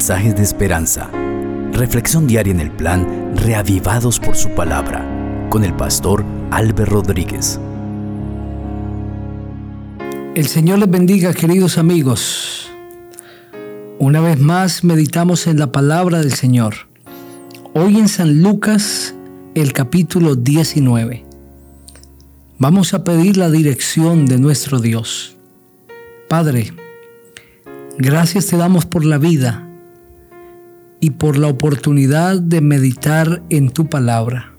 mensajes de esperanza. Reflexión diaria en el plan Reavivados por su palabra con el pastor Álvaro Rodríguez. El Señor les bendiga, queridos amigos. Una vez más meditamos en la palabra del Señor. Hoy en San Lucas, el capítulo 19. Vamos a pedir la dirección de nuestro Dios. Padre, gracias te damos por la vida y por la oportunidad de meditar en tu palabra.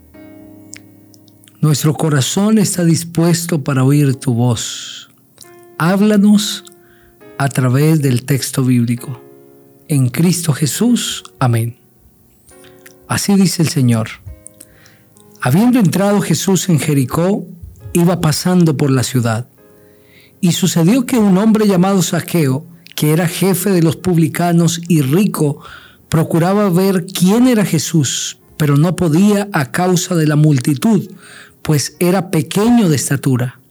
Nuestro corazón está dispuesto para oír tu voz. Háblanos a través del texto bíblico. En Cristo Jesús. Amén. Así dice el Señor. Habiendo entrado Jesús en Jericó, iba pasando por la ciudad. Y sucedió que un hombre llamado Saqueo, que era jefe de los publicanos y rico, procuraba ver quién era Jesús, pero no podía a causa de la multitud, pues era pequeño de estatura.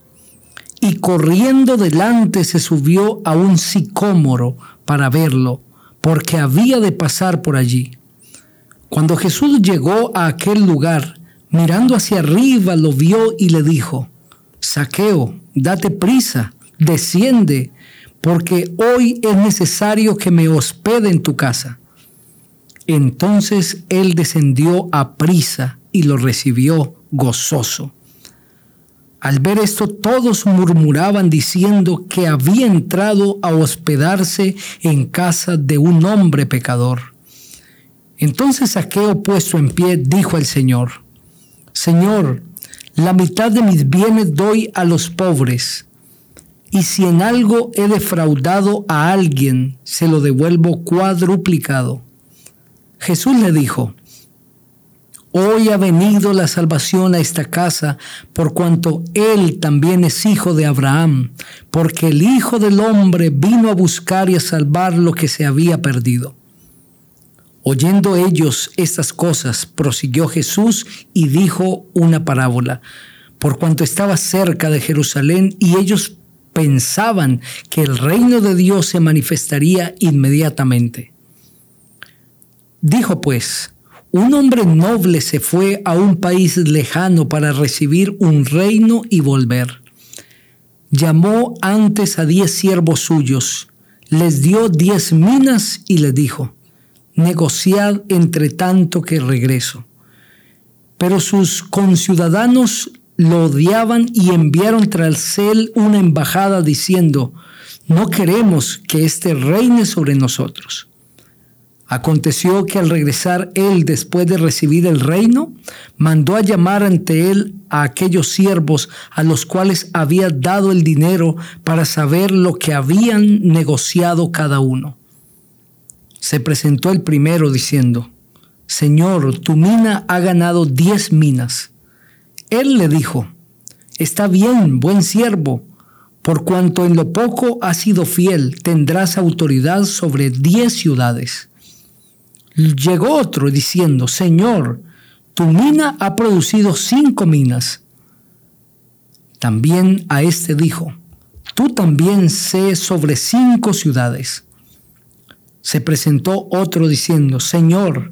Y corriendo delante se subió a un sicómoro para verlo, porque había de pasar por allí. Cuando Jesús llegó a aquel lugar, mirando hacia arriba, lo vio y le dijo, Saqueo, date prisa, desciende, porque hoy es necesario que me hospede en tu casa. Entonces él descendió a prisa y lo recibió gozoso. Al ver esto todos murmuraban diciendo que había entrado a hospedarse en casa de un hombre pecador. Entonces Saqueo puesto en pie dijo al Señor, Señor, la mitad de mis bienes doy a los pobres y si en algo he defraudado a alguien, se lo devuelvo cuadruplicado. Jesús le dijo, Hoy ha venido la salvación a esta casa, por cuanto Él también es hijo de Abraham, porque el Hijo del Hombre vino a buscar y a salvar lo que se había perdido. Oyendo ellos estas cosas, prosiguió Jesús y dijo una parábola, por cuanto estaba cerca de Jerusalén y ellos pensaban que el reino de Dios se manifestaría inmediatamente. Dijo pues, un hombre noble se fue a un país lejano para recibir un reino y volver. Llamó antes a diez siervos suyos, les dio diez minas y les dijo, negociad entre tanto que regreso. Pero sus conciudadanos lo odiaban y enviaron tras él una embajada diciendo, no queremos que éste reine sobre nosotros. Aconteció que al regresar él después de recibir el reino, mandó a llamar ante él a aquellos siervos a los cuales había dado el dinero para saber lo que habían negociado cada uno. Se presentó el primero diciendo, Señor, tu mina ha ganado diez minas. Él le dijo, Está bien, buen siervo, por cuanto en lo poco has sido fiel, tendrás autoridad sobre diez ciudades. Llegó otro diciendo, Señor, tu mina ha producido cinco minas. También a este dijo, tú también sé sobre cinco ciudades. Se presentó otro diciendo, Señor,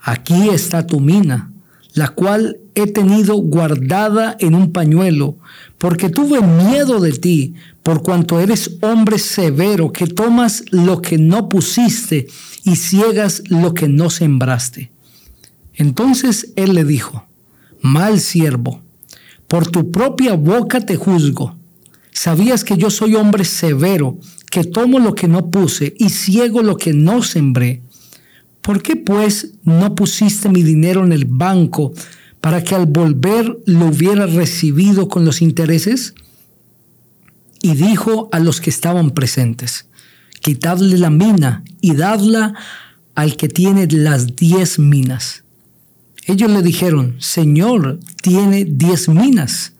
aquí está tu mina la cual he tenido guardada en un pañuelo, porque tuve miedo de ti, por cuanto eres hombre severo, que tomas lo que no pusiste y ciegas lo que no sembraste. Entonces él le dijo, mal siervo, por tu propia boca te juzgo. Sabías que yo soy hombre severo, que tomo lo que no puse y ciego lo que no sembré. ¿Por qué pues no pusiste mi dinero en el banco para que al volver lo hubiera recibido con los intereses? Y dijo a los que estaban presentes, quitadle la mina y dadla al que tiene las diez minas. Ellos le dijeron, Señor, tiene diez minas.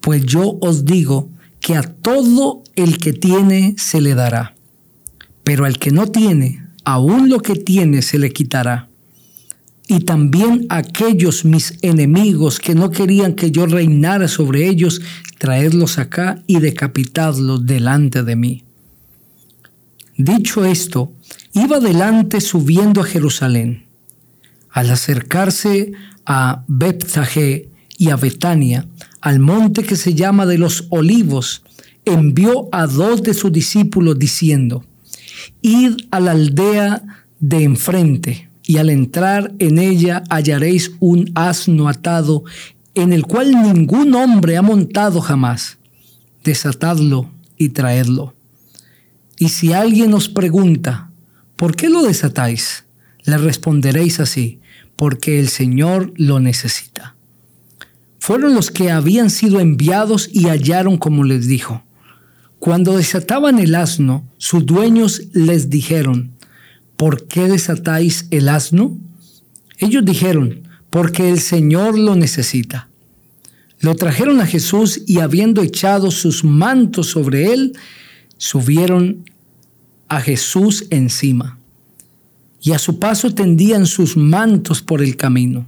Pues yo os digo que a todo el que tiene se le dará, pero al que no tiene, aún lo que tiene se le quitará. Y también aquellos mis enemigos que no querían que yo reinara sobre ellos, traedlos acá y decapitadlos delante de mí. Dicho esto, iba adelante subiendo a Jerusalén. Al acercarse a Bethsagé y a Betania, al monte que se llama de los olivos, envió a dos de sus discípulos diciendo, Id a la aldea de enfrente, y al entrar en ella hallaréis un asno atado, en el cual ningún hombre ha montado jamás. Desatadlo y traedlo. Y si alguien os pregunta, ¿por qué lo desatáis? Le responderéis así, porque el Señor lo necesita. Fueron los que habían sido enviados y hallaron como les dijo. Cuando desataban el asno, sus dueños les dijeron, ¿por qué desatáis el asno? Ellos dijeron, porque el Señor lo necesita. Lo trajeron a Jesús y habiendo echado sus mantos sobre él, subieron a Jesús encima. Y a su paso tendían sus mantos por el camino.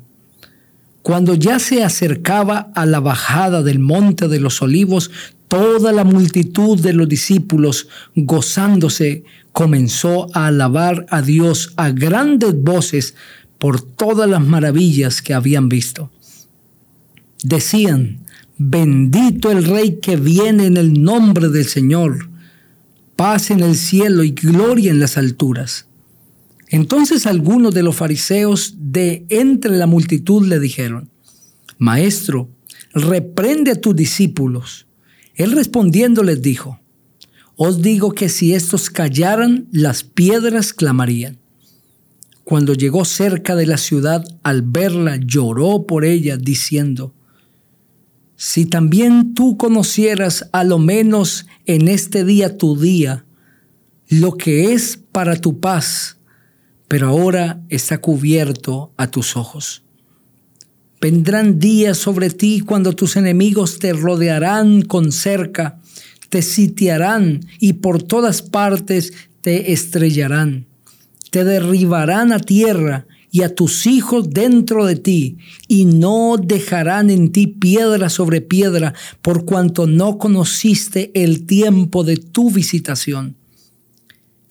Cuando ya se acercaba a la bajada del monte de los olivos, toda la multitud de los discípulos, gozándose, comenzó a alabar a Dios a grandes voces por todas las maravillas que habían visto. Decían, bendito el Rey que viene en el nombre del Señor, paz en el cielo y gloria en las alturas. Entonces algunos de los fariseos de entre la multitud le dijeron, Maestro, reprende a tus discípulos. Él respondiendo les dijo, os digo que si estos callaran, las piedras clamarían. Cuando llegó cerca de la ciudad, al verla, lloró por ella, diciendo, Si también tú conocieras a lo menos en este día tu día, lo que es para tu paz, pero ahora está cubierto a tus ojos. Vendrán días sobre ti cuando tus enemigos te rodearán con cerca te sitiarán y por todas partes te estrellarán. Te derribarán a tierra y a tus hijos dentro de ti, y no dejarán en ti piedra sobre piedra, por cuanto no conociste el tiempo de tu visitación.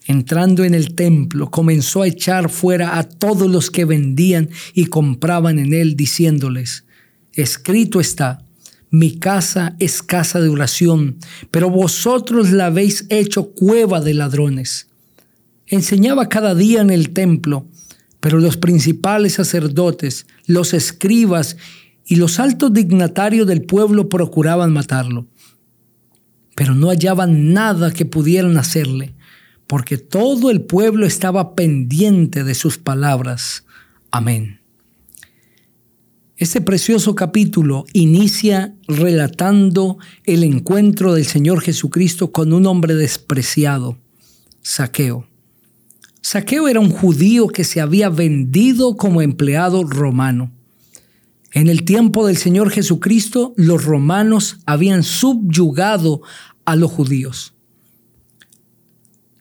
Entrando en el templo, comenzó a echar fuera a todos los que vendían y compraban en él, diciéndoles, escrito está, mi casa es casa de oración, pero vosotros la habéis hecho cueva de ladrones. Enseñaba cada día en el templo, pero los principales sacerdotes, los escribas y los altos dignatarios del pueblo procuraban matarlo. Pero no hallaban nada que pudieran hacerle, porque todo el pueblo estaba pendiente de sus palabras. Amén. Este precioso capítulo inicia relatando el encuentro del Señor Jesucristo con un hombre despreciado, Saqueo. Saqueo era un judío que se había vendido como empleado romano. En el tiempo del Señor Jesucristo, los romanos habían subyugado a los judíos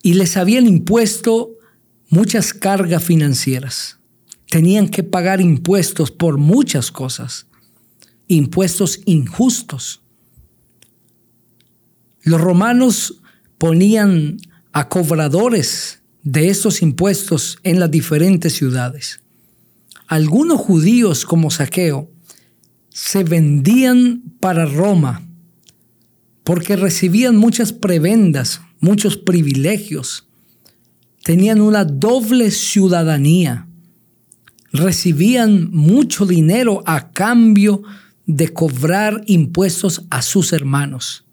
y les habían impuesto muchas cargas financieras tenían que pagar impuestos por muchas cosas, impuestos injustos. Los romanos ponían a cobradores de estos impuestos en las diferentes ciudades. Algunos judíos como Saqueo se vendían para Roma porque recibían muchas prebendas, muchos privilegios. Tenían una doble ciudadanía recibían mucho dinero a cambio de cobrar impuestos a sus hermanos.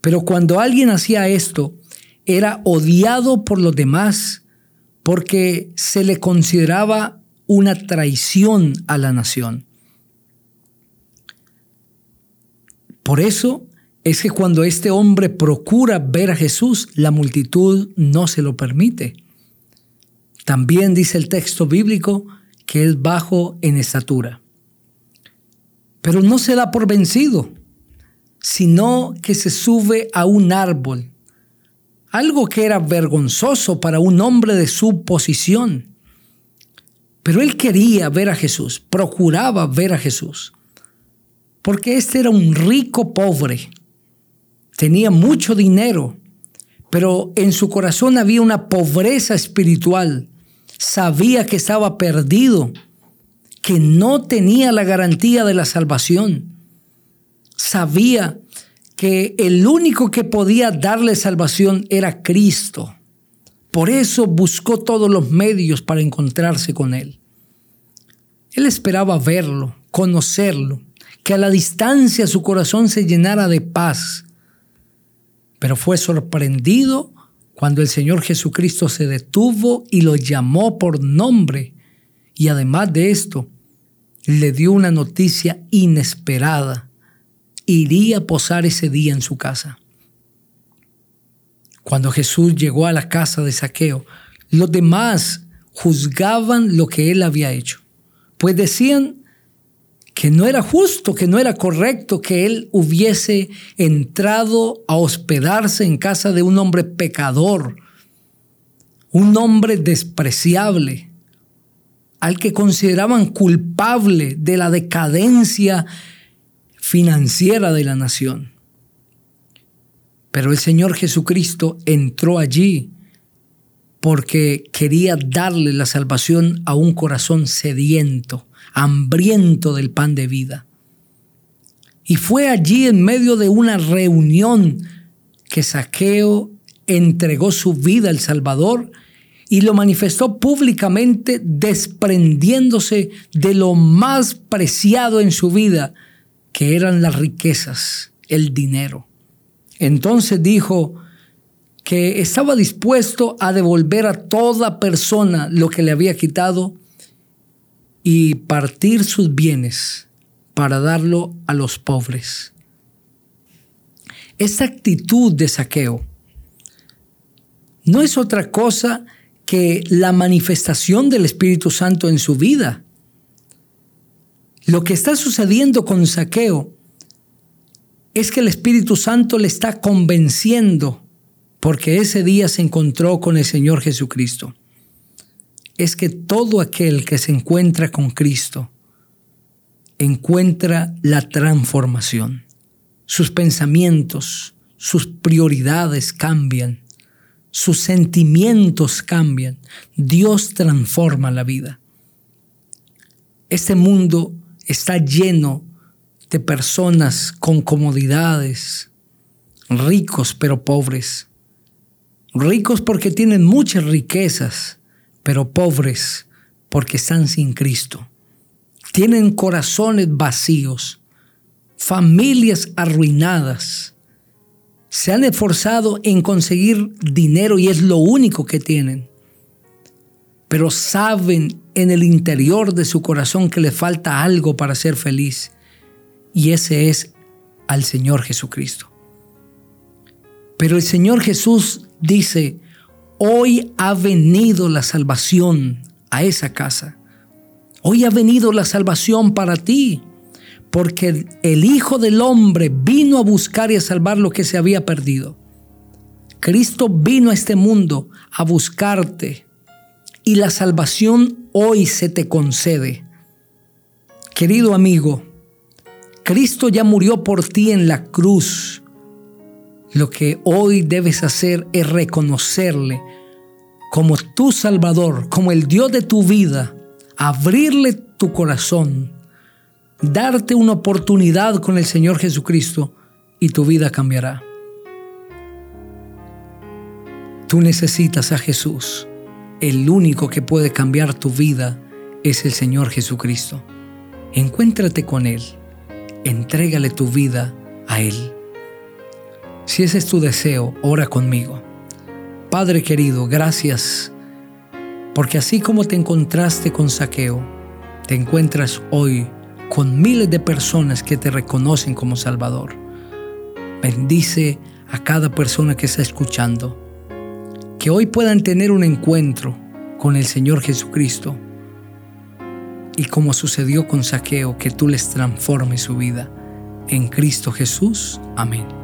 Pero cuando alguien hacía esto, era odiado por los demás porque se le consideraba una traición a la nación. Por eso es que cuando este hombre procura ver a Jesús, la multitud no se lo permite. También dice el texto bíblico que es bajo en estatura. Pero no se da por vencido, sino que se sube a un árbol, algo que era vergonzoso para un hombre de su posición. Pero él quería ver a Jesús, procuraba ver a Jesús, porque este era un rico pobre, tenía mucho dinero, pero en su corazón había una pobreza espiritual. Sabía que estaba perdido, que no tenía la garantía de la salvación. Sabía que el único que podía darle salvación era Cristo. Por eso buscó todos los medios para encontrarse con Él. Él esperaba verlo, conocerlo, que a la distancia su corazón se llenara de paz. Pero fue sorprendido cuando el Señor Jesucristo se detuvo y lo llamó por nombre. Y además de esto, le dio una noticia inesperada. Iría a posar ese día en su casa. Cuando Jesús llegó a la casa de Saqueo, los demás juzgaban lo que él había hecho, pues decían que no era justo, que no era correcto que él hubiese entrado a hospedarse en casa de un hombre pecador, un hombre despreciable, al que consideraban culpable de la decadencia financiera de la nación. Pero el Señor Jesucristo entró allí porque quería darle la salvación a un corazón sediento, hambriento del pan de vida. Y fue allí en medio de una reunión que Saqueo entregó su vida al Salvador y lo manifestó públicamente desprendiéndose de lo más preciado en su vida, que eran las riquezas, el dinero. Entonces dijo que estaba dispuesto a devolver a toda persona lo que le había quitado y partir sus bienes para darlo a los pobres. Esta actitud de saqueo no es otra cosa que la manifestación del Espíritu Santo en su vida. Lo que está sucediendo con saqueo es que el Espíritu Santo le está convenciendo porque ese día se encontró con el Señor Jesucristo. Es que todo aquel que se encuentra con Cristo encuentra la transformación. Sus pensamientos, sus prioridades cambian, sus sentimientos cambian. Dios transforma la vida. Este mundo está lleno de personas con comodidades, ricos pero pobres. Ricos porque tienen muchas riquezas, pero pobres porque están sin Cristo. Tienen corazones vacíos, familias arruinadas. Se han esforzado en conseguir dinero y es lo único que tienen. Pero saben en el interior de su corazón que le falta algo para ser feliz y ese es al Señor Jesucristo. Pero el Señor Jesús dice, hoy ha venido la salvación a esa casa. Hoy ha venido la salvación para ti, porque el Hijo del Hombre vino a buscar y a salvar lo que se había perdido. Cristo vino a este mundo a buscarte y la salvación hoy se te concede. Querido amigo, Cristo ya murió por ti en la cruz. Lo que hoy debes hacer es reconocerle como tu Salvador, como el Dios de tu vida, abrirle tu corazón, darte una oportunidad con el Señor Jesucristo y tu vida cambiará. Tú necesitas a Jesús. El único que puede cambiar tu vida es el Señor Jesucristo. Encuéntrate con Él entrégale tu vida a Él. Si ese es tu deseo, ora conmigo. Padre querido, gracias, porque así como te encontraste con Saqueo, te encuentras hoy con miles de personas que te reconocen como Salvador. Bendice a cada persona que está escuchando, que hoy puedan tener un encuentro con el Señor Jesucristo y como sucedió con Saqueo, que tú les transformes su vida. En Cristo Jesús. Amén.